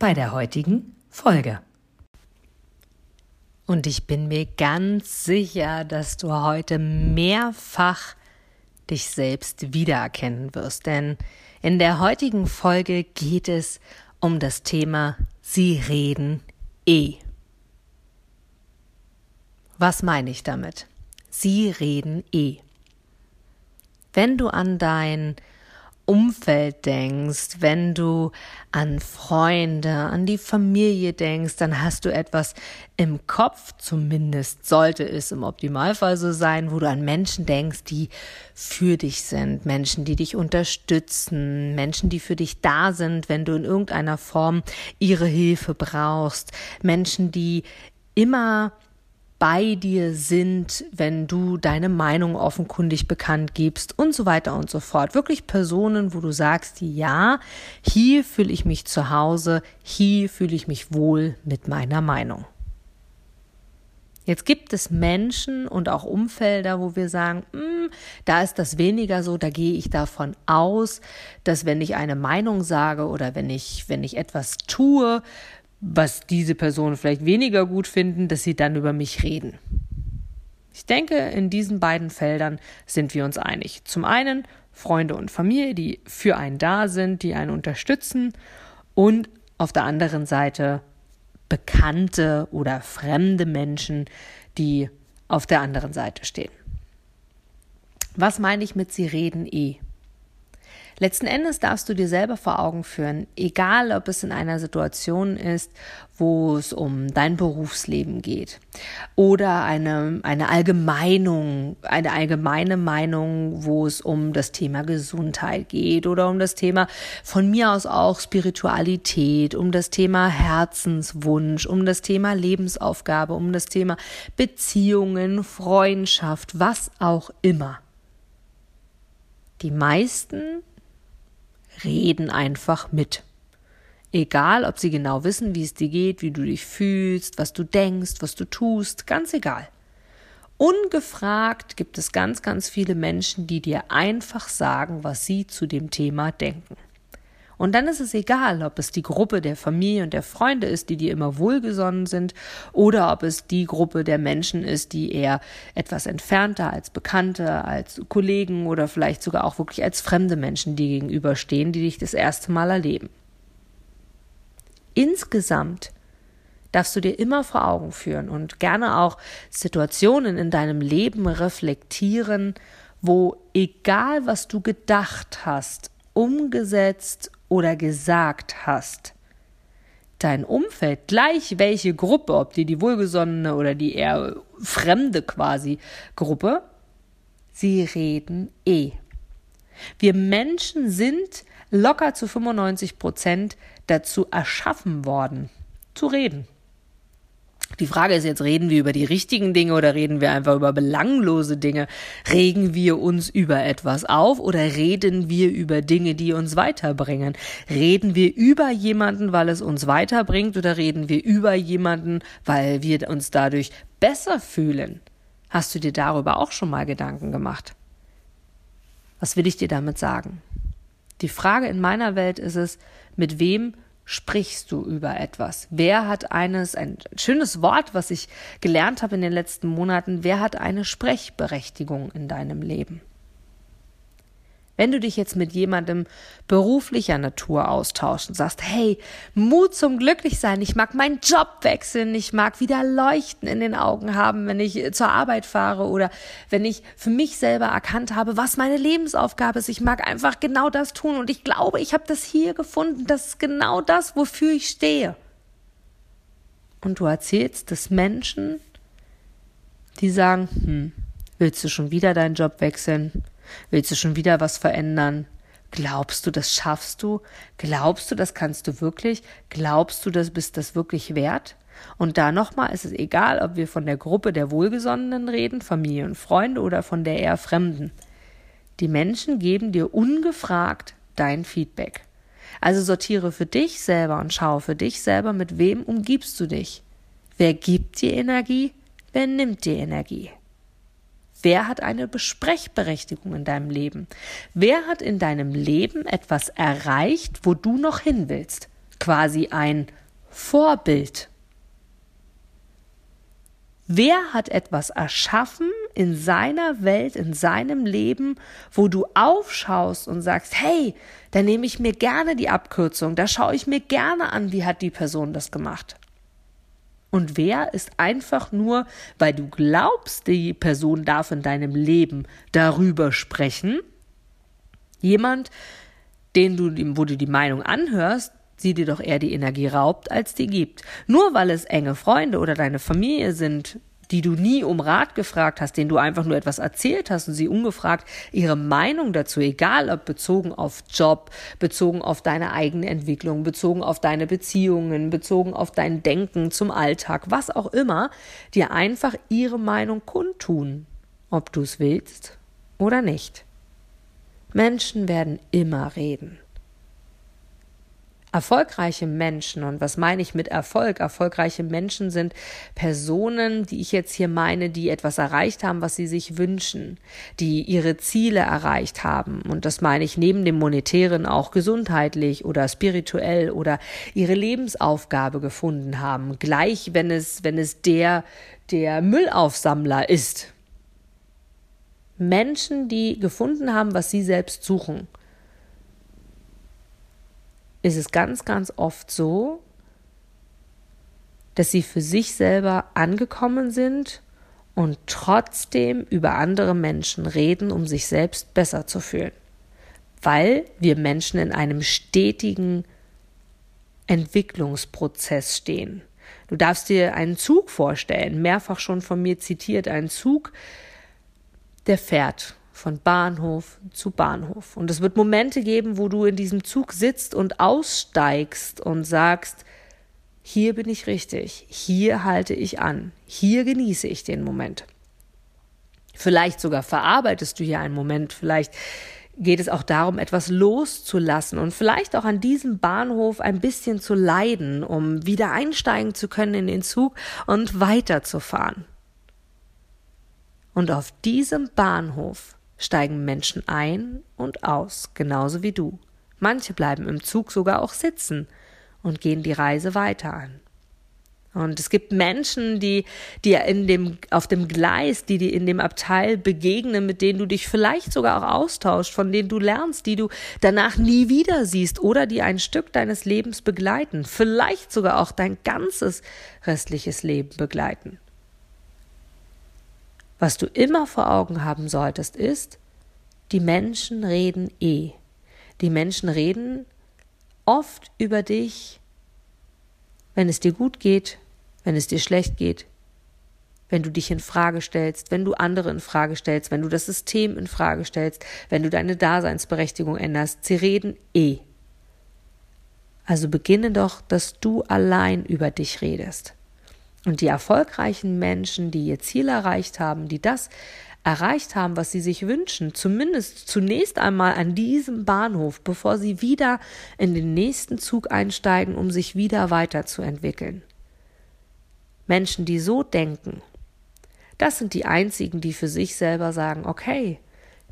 bei der heutigen Folge. Und ich bin mir ganz sicher, dass du heute mehrfach dich selbst wiedererkennen wirst, denn in der heutigen Folge geht es um das Thema Sie reden eh. Was meine ich damit? Sie reden eh. Wenn du an dein Umfeld denkst, wenn du an Freunde, an die Familie denkst, dann hast du etwas im Kopf, zumindest sollte es im Optimalfall so sein, wo du an Menschen denkst, die für dich sind, Menschen, die dich unterstützen, Menschen, die für dich da sind, wenn du in irgendeiner Form ihre Hilfe brauchst, Menschen, die immer bei dir sind, wenn du deine Meinung offenkundig bekannt gibst und so weiter und so fort. Wirklich Personen, wo du sagst, ja, hier fühle ich mich zu Hause, hier fühle ich mich wohl mit meiner Meinung. Jetzt gibt es Menschen und auch Umfelder, wo wir sagen, hm, da ist das weniger so, da gehe ich davon aus, dass wenn ich eine Meinung sage oder wenn ich, wenn ich etwas tue, was diese Personen vielleicht weniger gut finden, dass sie dann über mich reden. Ich denke, in diesen beiden Feldern sind wir uns einig. Zum einen Freunde und Familie, die für einen da sind, die einen unterstützen und auf der anderen Seite bekannte oder fremde Menschen, die auf der anderen Seite stehen. Was meine ich mit Sie reden eh? Letzten Endes darfst du dir selber vor Augen führen, egal ob es in einer Situation ist, wo es um dein Berufsleben geht oder eine, eine Allgemeinung, eine allgemeine Meinung, wo es um das Thema Gesundheit geht oder um das Thema von mir aus auch Spiritualität, um das Thema Herzenswunsch, um das Thema Lebensaufgabe, um das Thema Beziehungen, Freundschaft, was auch immer. Die meisten reden einfach mit. Egal, ob sie genau wissen, wie es dir geht, wie du dich fühlst, was du denkst, was du tust, ganz egal. Ungefragt gibt es ganz, ganz viele Menschen, die dir einfach sagen, was sie zu dem Thema denken. Und dann ist es egal, ob es die Gruppe der Familie und der Freunde ist, die dir immer wohlgesonnen sind, oder ob es die Gruppe der Menschen ist, die eher etwas entfernter als Bekannte, als Kollegen oder vielleicht sogar auch wirklich als fremde Menschen die gegenüberstehen, die dich das erste Mal erleben. Insgesamt darfst du dir immer vor Augen führen und gerne auch Situationen in deinem Leben reflektieren, wo egal was du gedacht hast, umgesetzt oder gesagt hast. Dein Umfeld, gleich welche Gruppe, ob die die wohlgesonnene oder die eher fremde quasi Gruppe, sie reden eh. Wir Menschen sind locker zu 95 Prozent dazu erschaffen worden, zu reden. Die Frage ist jetzt, reden wir über die richtigen Dinge oder reden wir einfach über belanglose Dinge? Regen wir uns über etwas auf oder reden wir über Dinge, die uns weiterbringen? Reden wir über jemanden, weil es uns weiterbringt oder reden wir über jemanden, weil wir uns dadurch besser fühlen? Hast du dir darüber auch schon mal Gedanken gemacht? Was will ich dir damit sagen? Die Frage in meiner Welt ist es, mit wem sprichst du über etwas? Wer hat eines, ein schönes Wort, was ich gelernt habe in den letzten Monaten, wer hat eine Sprechberechtigung in deinem Leben? Wenn du dich jetzt mit jemandem beruflicher Natur austauschst und sagst, hey, Mut zum Glücklichsein, ich mag meinen Job wechseln, ich mag wieder Leuchten in den Augen haben, wenn ich zur Arbeit fahre oder wenn ich für mich selber erkannt habe, was meine Lebensaufgabe ist. Ich mag einfach genau das tun und ich glaube, ich habe das hier gefunden, das ist genau das, wofür ich stehe. Und du erzählst es Menschen, die sagen, hm, willst du schon wieder deinen Job wechseln? Willst du schon wieder was verändern? Glaubst du, das schaffst du? Glaubst du, das kannst du wirklich? Glaubst du, das bist das wirklich wert? Und da nochmal ist es egal, ob wir von der Gruppe der Wohlgesonnenen reden, Familie und Freunde oder von der eher Fremden. Die Menschen geben dir ungefragt dein Feedback. Also sortiere für dich selber und schaue für dich selber, mit wem umgibst du dich. Wer gibt dir Energie? Wer nimmt dir Energie? Wer hat eine Besprechberechtigung in deinem Leben? Wer hat in deinem Leben etwas erreicht, wo du noch hin willst? Quasi ein Vorbild. Wer hat etwas erschaffen in seiner Welt, in seinem Leben, wo du aufschaust und sagst, hey, da nehme ich mir gerne die Abkürzung, da schaue ich mir gerne an, wie hat die Person das gemacht. Und wer ist einfach nur, weil du glaubst, die Person darf in deinem Leben darüber sprechen, jemand, den du, wo du die Meinung anhörst, sie dir doch eher die Energie raubt, als die gibt. Nur weil es enge Freunde oder deine Familie sind, die du nie um Rat gefragt hast, denen du einfach nur etwas erzählt hast und sie ungefragt ihre Meinung dazu, egal ob bezogen auf Job, bezogen auf deine eigene Entwicklung, bezogen auf deine Beziehungen, bezogen auf dein Denken zum Alltag, was auch immer, dir einfach ihre Meinung kundtun, ob du es willst oder nicht. Menschen werden immer reden. Erfolgreiche Menschen, und was meine ich mit Erfolg? Erfolgreiche Menschen sind Personen, die ich jetzt hier meine, die etwas erreicht haben, was sie sich wünschen, die ihre Ziele erreicht haben. Und das meine ich neben dem monetären auch gesundheitlich oder spirituell oder ihre Lebensaufgabe gefunden haben. Gleich, wenn es, wenn es der, der Müllaufsammler ist. Menschen, die gefunden haben, was sie selbst suchen ist es ganz, ganz oft so, dass sie für sich selber angekommen sind und trotzdem über andere Menschen reden, um sich selbst besser zu fühlen. Weil wir Menschen in einem stetigen Entwicklungsprozess stehen. Du darfst dir einen Zug vorstellen, mehrfach schon von mir zitiert, einen Zug, der fährt von Bahnhof zu Bahnhof. Und es wird Momente geben, wo du in diesem Zug sitzt und aussteigst und sagst, hier bin ich richtig, hier halte ich an, hier genieße ich den Moment. Vielleicht sogar verarbeitest du hier einen Moment, vielleicht geht es auch darum, etwas loszulassen und vielleicht auch an diesem Bahnhof ein bisschen zu leiden, um wieder einsteigen zu können in den Zug und weiterzufahren. Und auf diesem Bahnhof steigen Menschen ein und aus, genauso wie du. Manche bleiben im Zug sogar auch sitzen und gehen die Reise weiter an. Und es gibt Menschen, die dir in dem, auf dem Gleis, die dir in dem Abteil begegnen, mit denen du dich vielleicht sogar auch austauschst, von denen du lernst, die du danach nie wieder siehst oder die ein Stück deines Lebens begleiten, vielleicht sogar auch dein ganzes restliches Leben begleiten. Was du immer vor Augen haben solltest, ist, die Menschen reden eh. Die Menschen reden oft über dich, wenn es dir gut geht, wenn es dir schlecht geht, wenn du dich in Frage stellst, wenn du andere in Frage stellst, wenn du das System in Frage stellst, wenn du deine Daseinsberechtigung änderst. Sie reden eh. Also beginne doch, dass du allein über dich redest. Und die erfolgreichen Menschen, die ihr Ziel erreicht haben, die das erreicht haben, was sie sich wünschen, zumindest zunächst einmal an diesem Bahnhof, bevor sie wieder in den nächsten Zug einsteigen, um sich wieder weiterzuentwickeln. Menschen, die so denken, das sind die einzigen, die für sich selber sagen, okay,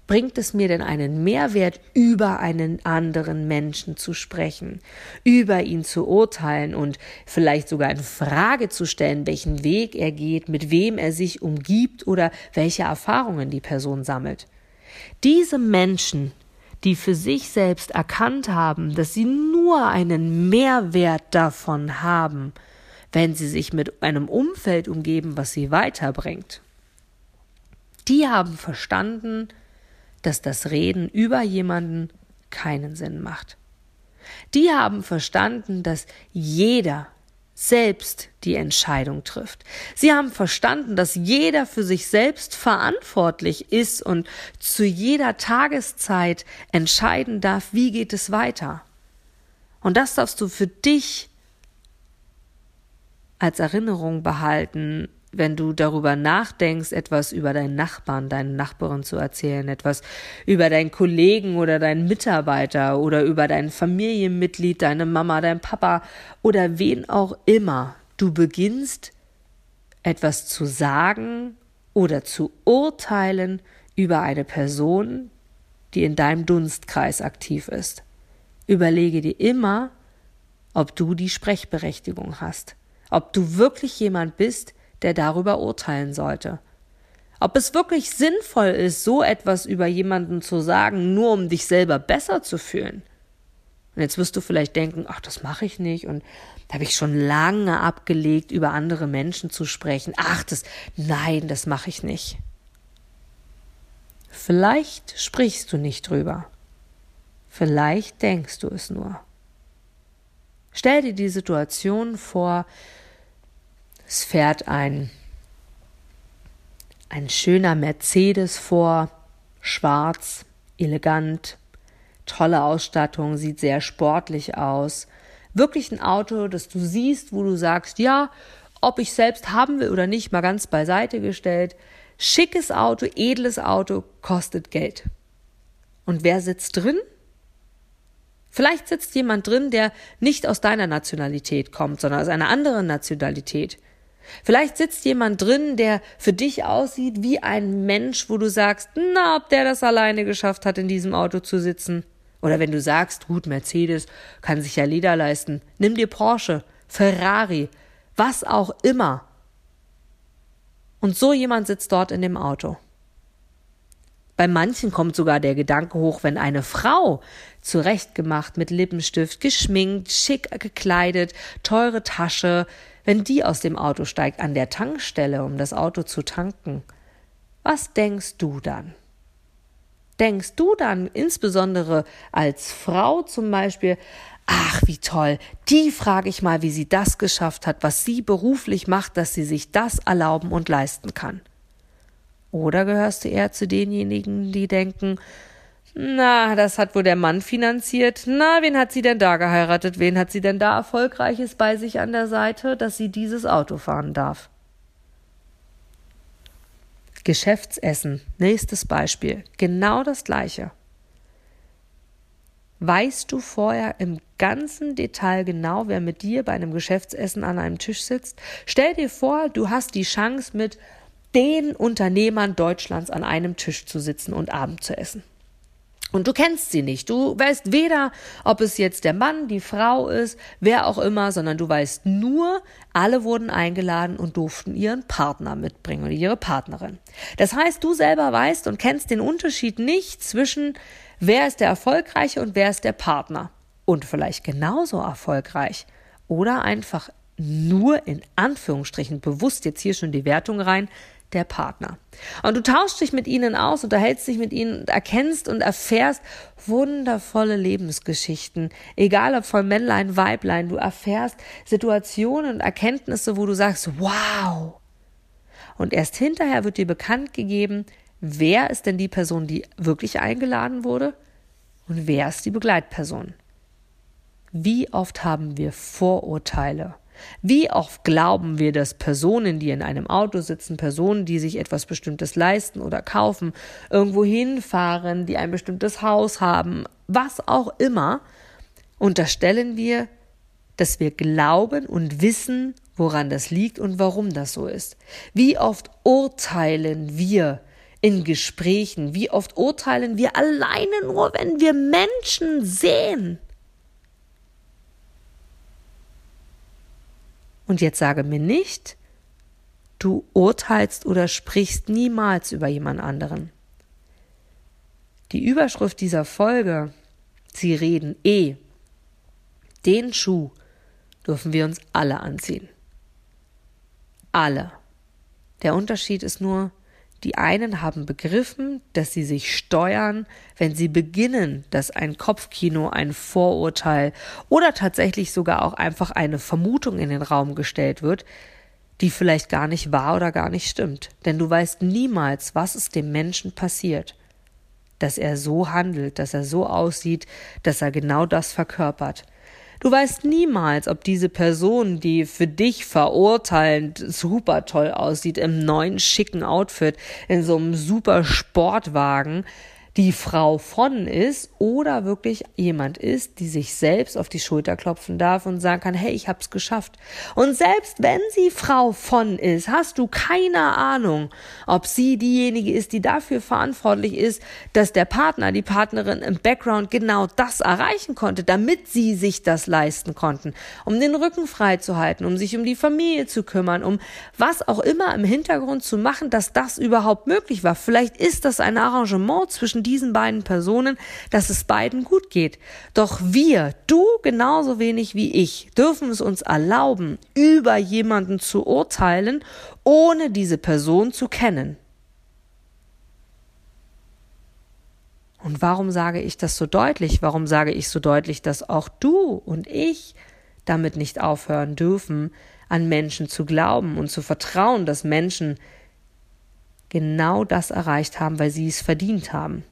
Bringt es mir denn einen Mehrwert, über einen anderen Menschen zu sprechen, über ihn zu urteilen und vielleicht sogar in Frage zu stellen, welchen Weg er geht, mit wem er sich umgibt oder welche Erfahrungen die Person sammelt? Diese Menschen, die für sich selbst erkannt haben, dass sie nur einen Mehrwert davon haben, wenn sie sich mit einem Umfeld umgeben, was sie weiterbringt. Die haben verstanden, dass das Reden über jemanden keinen Sinn macht. Die haben verstanden, dass jeder selbst die Entscheidung trifft. Sie haben verstanden, dass jeder für sich selbst verantwortlich ist und zu jeder Tageszeit entscheiden darf, wie geht es weiter. Und das darfst du für dich als Erinnerung behalten, wenn du darüber nachdenkst, etwas über deinen Nachbarn, deine Nachbarin zu erzählen, etwas über deinen Kollegen oder deinen Mitarbeiter oder über dein Familienmitglied, deine Mama, dein Papa oder wen auch immer, du beginnst etwas zu sagen oder zu urteilen über eine Person, die in deinem Dunstkreis aktiv ist. Überlege dir immer, ob du die Sprechberechtigung hast, ob du wirklich jemand bist, der darüber urteilen sollte. Ob es wirklich sinnvoll ist, so etwas über jemanden zu sagen, nur um dich selber besser zu fühlen. Und jetzt wirst du vielleicht denken, ach, das mache ich nicht und da habe ich schon lange abgelegt, über andere Menschen zu sprechen. Ach, das, nein, das mache ich nicht. Vielleicht sprichst du nicht drüber. Vielleicht denkst du es nur. Stell dir die Situation vor, es fährt ein, ein schöner Mercedes vor, schwarz, elegant, tolle Ausstattung, sieht sehr sportlich aus. Wirklich ein Auto, das du siehst, wo du sagst, ja, ob ich selbst haben will oder nicht, mal ganz beiseite gestellt. Schickes Auto, edles Auto, kostet Geld. Und wer sitzt drin? Vielleicht sitzt jemand drin, der nicht aus deiner Nationalität kommt, sondern aus einer anderen Nationalität. Vielleicht sitzt jemand drin, der für dich aussieht wie ein Mensch, wo du sagst, na, ob der das alleine geschafft hat, in diesem Auto zu sitzen. Oder wenn du sagst, gut, Mercedes kann sich ja Leder leisten, nimm dir Porsche, Ferrari, was auch immer. Und so jemand sitzt dort in dem Auto. Bei manchen kommt sogar der Gedanke hoch, wenn eine Frau zurechtgemacht mit Lippenstift, geschminkt, schick gekleidet, teure Tasche, wenn die aus dem Auto steigt an der Tankstelle, um das Auto zu tanken, was denkst du dann? Denkst du dann insbesondere als Frau zum Beispiel, ach wie toll, die frage ich mal, wie sie das geschafft hat, was sie beruflich macht, dass sie sich das erlauben und leisten kann? Oder gehörst du eher zu denjenigen, die denken, na, das hat wohl der Mann finanziert. Na, wen hat sie denn da geheiratet? Wen hat sie denn da Erfolgreiches bei sich an der Seite, dass sie dieses Auto fahren darf? Geschäftsessen, nächstes Beispiel, genau das gleiche. Weißt du vorher im ganzen Detail genau, wer mit dir bei einem Geschäftsessen an einem Tisch sitzt? Stell dir vor, du hast die Chance, mit den Unternehmern Deutschlands an einem Tisch zu sitzen und Abend zu essen. Und du kennst sie nicht. Du weißt weder, ob es jetzt der Mann, die Frau ist, wer auch immer, sondern du weißt nur, alle wurden eingeladen und durften ihren Partner mitbringen oder ihre Partnerin. Das heißt, du selber weißt und kennst den Unterschied nicht zwischen wer ist der Erfolgreiche und wer ist der Partner. Und vielleicht genauso erfolgreich. Oder einfach nur in Anführungsstrichen bewusst jetzt hier schon die Wertung rein, der Partner. Und du tauschst dich mit ihnen aus, unterhältst dich mit ihnen, erkennst und erfährst wundervolle Lebensgeschichten, egal ob von Männlein, Weiblein, du erfährst Situationen und Erkenntnisse, wo du sagst, wow. Und erst hinterher wird dir bekannt gegeben, wer ist denn die Person, die wirklich eingeladen wurde und wer ist die Begleitperson. Wie oft haben wir Vorurteile? Wie oft glauben wir, dass Personen, die in einem Auto sitzen, Personen, die sich etwas Bestimmtes leisten oder kaufen, irgendwo hinfahren, die ein bestimmtes Haus haben, was auch immer, unterstellen wir, dass wir glauben und wissen, woran das liegt und warum das so ist. Wie oft urteilen wir in Gesprächen, wie oft urteilen wir alleine nur, wenn wir Menschen sehen. Und jetzt sage mir nicht, du urteilst oder sprichst niemals über jemand anderen. Die Überschrift dieser Folge, Sie reden eh, den Schuh dürfen wir uns alle anziehen. Alle. Der Unterschied ist nur, Die einen haben begriffen, dass sie sich steuern, wenn sie beginnen, dass ein Kopfkino, ein Vorurteil oder tatsächlich sogar auch einfach eine Vermutung in den Raum gestellt wird, die vielleicht gar nicht wahr oder gar nicht stimmt. Denn du weißt niemals, was ist dem Menschen passiert, dass er so handelt, dass er so aussieht, dass er genau das verkörpert. Du weißt niemals, ob diese Person, die für dich verurteilend super toll aussieht, im neuen schicken Outfit, in so einem super Sportwagen, die Frau von ist oder wirklich jemand ist, die sich selbst auf die Schulter klopfen darf und sagen kann, hey, ich hab's geschafft. Und selbst wenn sie Frau von ist, hast du keine Ahnung, ob sie diejenige ist, die dafür verantwortlich ist, dass der Partner, die Partnerin im Background genau das erreichen konnte, damit sie sich das leisten konnten, um den Rücken frei zu halten, um sich um die Familie zu kümmern, um was auch immer im Hintergrund zu machen, dass das überhaupt möglich war. Vielleicht ist das ein Arrangement zwischen diesen beiden Personen, dass es beiden gut geht. Doch wir, du genauso wenig wie ich, dürfen es uns erlauben, über jemanden zu urteilen, ohne diese Person zu kennen. Und warum sage ich das so deutlich? Warum sage ich so deutlich, dass auch du und ich damit nicht aufhören dürfen, an Menschen zu glauben und zu vertrauen, dass Menschen genau das erreicht haben, weil sie es verdient haben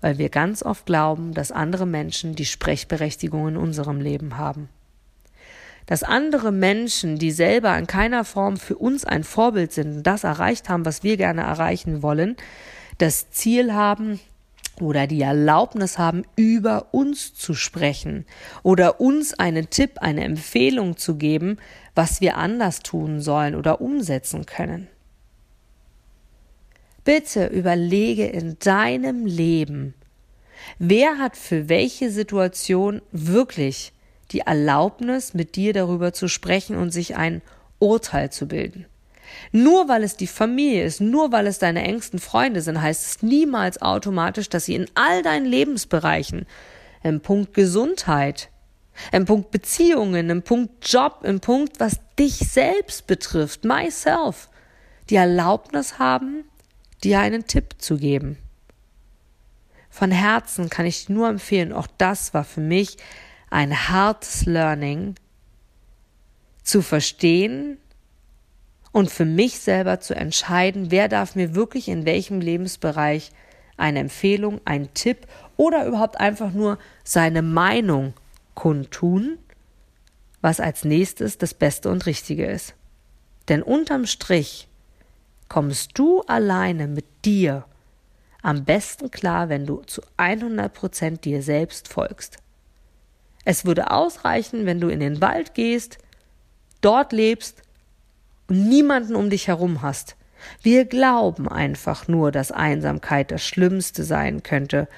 weil wir ganz oft glauben, dass andere Menschen die Sprechberechtigung in unserem Leben haben. Dass andere Menschen, die selber in keiner Form für uns ein Vorbild sind und das erreicht haben, was wir gerne erreichen wollen, das Ziel haben, oder die Erlaubnis haben, über uns zu sprechen oder uns einen Tipp, eine Empfehlung zu geben, was wir anders tun sollen oder umsetzen können. Bitte überlege in deinem Leben, wer hat für welche Situation wirklich die Erlaubnis, mit dir darüber zu sprechen und sich ein Urteil zu bilden. Nur weil es die Familie ist, nur weil es deine engsten Freunde sind, heißt es niemals automatisch, dass sie in all deinen Lebensbereichen, im Punkt Gesundheit, im Punkt Beziehungen, im Punkt Job, im Punkt, was dich selbst betrifft, myself, die Erlaubnis haben, dir einen Tipp zu geben. Von Herzen kann ich nur empfehlen, auch das war für mich ein hartes Learning, zu verstehen und für mich selber zu entscheiden, wer darf mir wirklich in welchem Lebensbereich eine Empfehlung, einen Tipp oder überhaupt einfach nur seine Meinung kundtun, was als nächstes das Beste und Richtige ist. Denn unterm Strich kommst du alleine mit dir am besten klar, wenn du zu 100 Prozent dir selbst folgst. Es würde ausreichen, wenn du in den Wald gehst, dort lebst und niemanden um dich herum hast. Wir glauben einfach nur, dass Einsamkeit das Schlimmste sein könnte.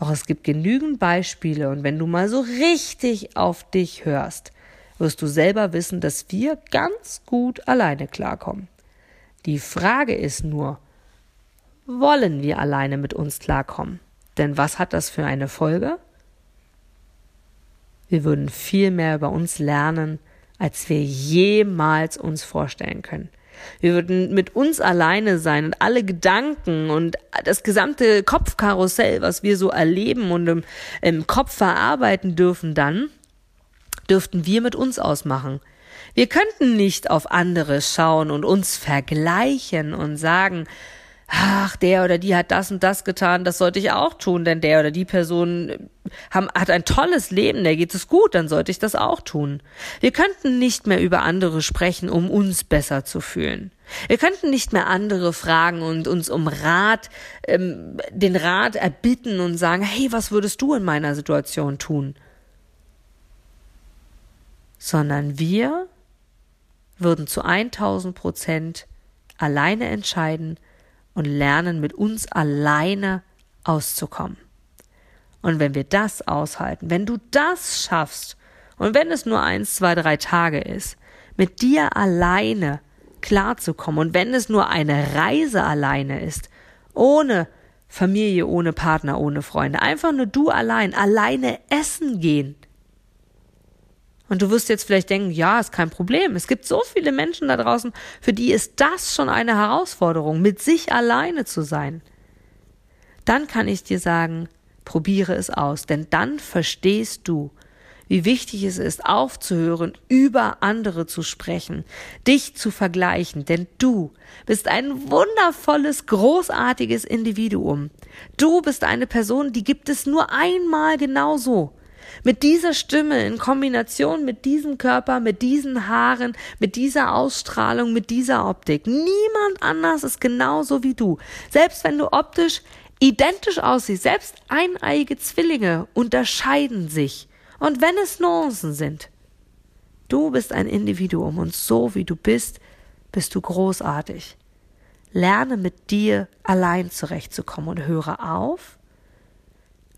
Doch es gibt genügend Beispiele und wenn du mal so richtig auf dich hörst, wirst du selber wissen, dass wir ganz gut alleine klarkommen. Die Frage ist nur, wollen wir alleine mit uns klarkommen? Denn was hat das für eine Folge? Wir würden viel mehr über uns lernen, als wir jemals uns vorstellen können. Wir würden mit uns alleine sein und alle Gedanken und das gesamte Kopfkarussell, was wir so erleben und im, im Kopf verarbeiten dürfen, dann dürften wir mit uns ausmachen. Wir könnten nicht auf andere schauen und uns vergleichen und sagen, ach, der oder die hat das und das getan, das sollte ich auch tun, denn der oder die Person haben, hat ein tolles Leben, der geht es gut, dann sollte ich das auch tun. Wir könnten nicht mehr über andere sprechen, um uns besser zu fühlen. Wir könnten nicht mehr andere fragen und uns um Rat, ähm, den Rat erbitten und sagen, hey, was würdest du in meiner Situation tun? Sondern wir würden zu 1000 Prozent alleine entscheiden und lernen, mit uns alleine auszukommen. Und wenn wir das aushalten, wenn du das schaffst, und wenn es nur eins, zwei, drei Tage ist, mit dir alleine klarzukommen, und wenn es nur eine Reise alleine ist, ohne Familie, ohne Partner, ohne Freunde, einfach nur du allein, alleine essen gehen, Und du wirst jetzt vielleicht denken, ja, ist kein Problem. Es gibt so viele Menschen da draußen, für die ist das schon eine Herausforderung, mit sich alleine zu sein. Dann kann ich dir sagen, probiere es aus, denn dann verstehst du, wie wichtig es ist, aufzuhören, über andere zu sprechen, dich zu vergleichen, denn du bist ein wundervolles, großartiges Individuum. Du bist eine Person, die gibt es nur einmal genauso. Mit dieser Stimme in Kombination mit diesem Körper, mit diesen Haaren, mit dieser Ausstrahlung, mit dieser Optik. Niemand anders ist genauso wie du. Selbst wenn du optisch identisch aussiehst, selbst eineiige Zwillinge unterscheiden sich. Und wenn es Nuancen sind, du bist ein Individuum und so wie du bist, bist du großartig. Lerne mit dir allein zurechtzukommen und höre auf,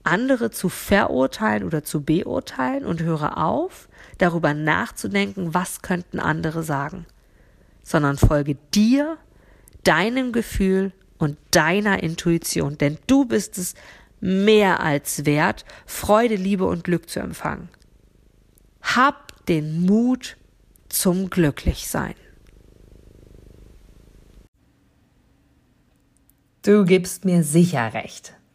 andere zu verurteilen oder zu beurteilen und höre auf, darüber nachzudenken, was könnten andere sagen, sondern folge dir, deinem Gefühl und deiner Intuition, denn du bist es mehr als wert, Freude, Liebe und Glück zu empfangen. Hab den Mut zum Glücklichsein. Du gibst mir sicher recht,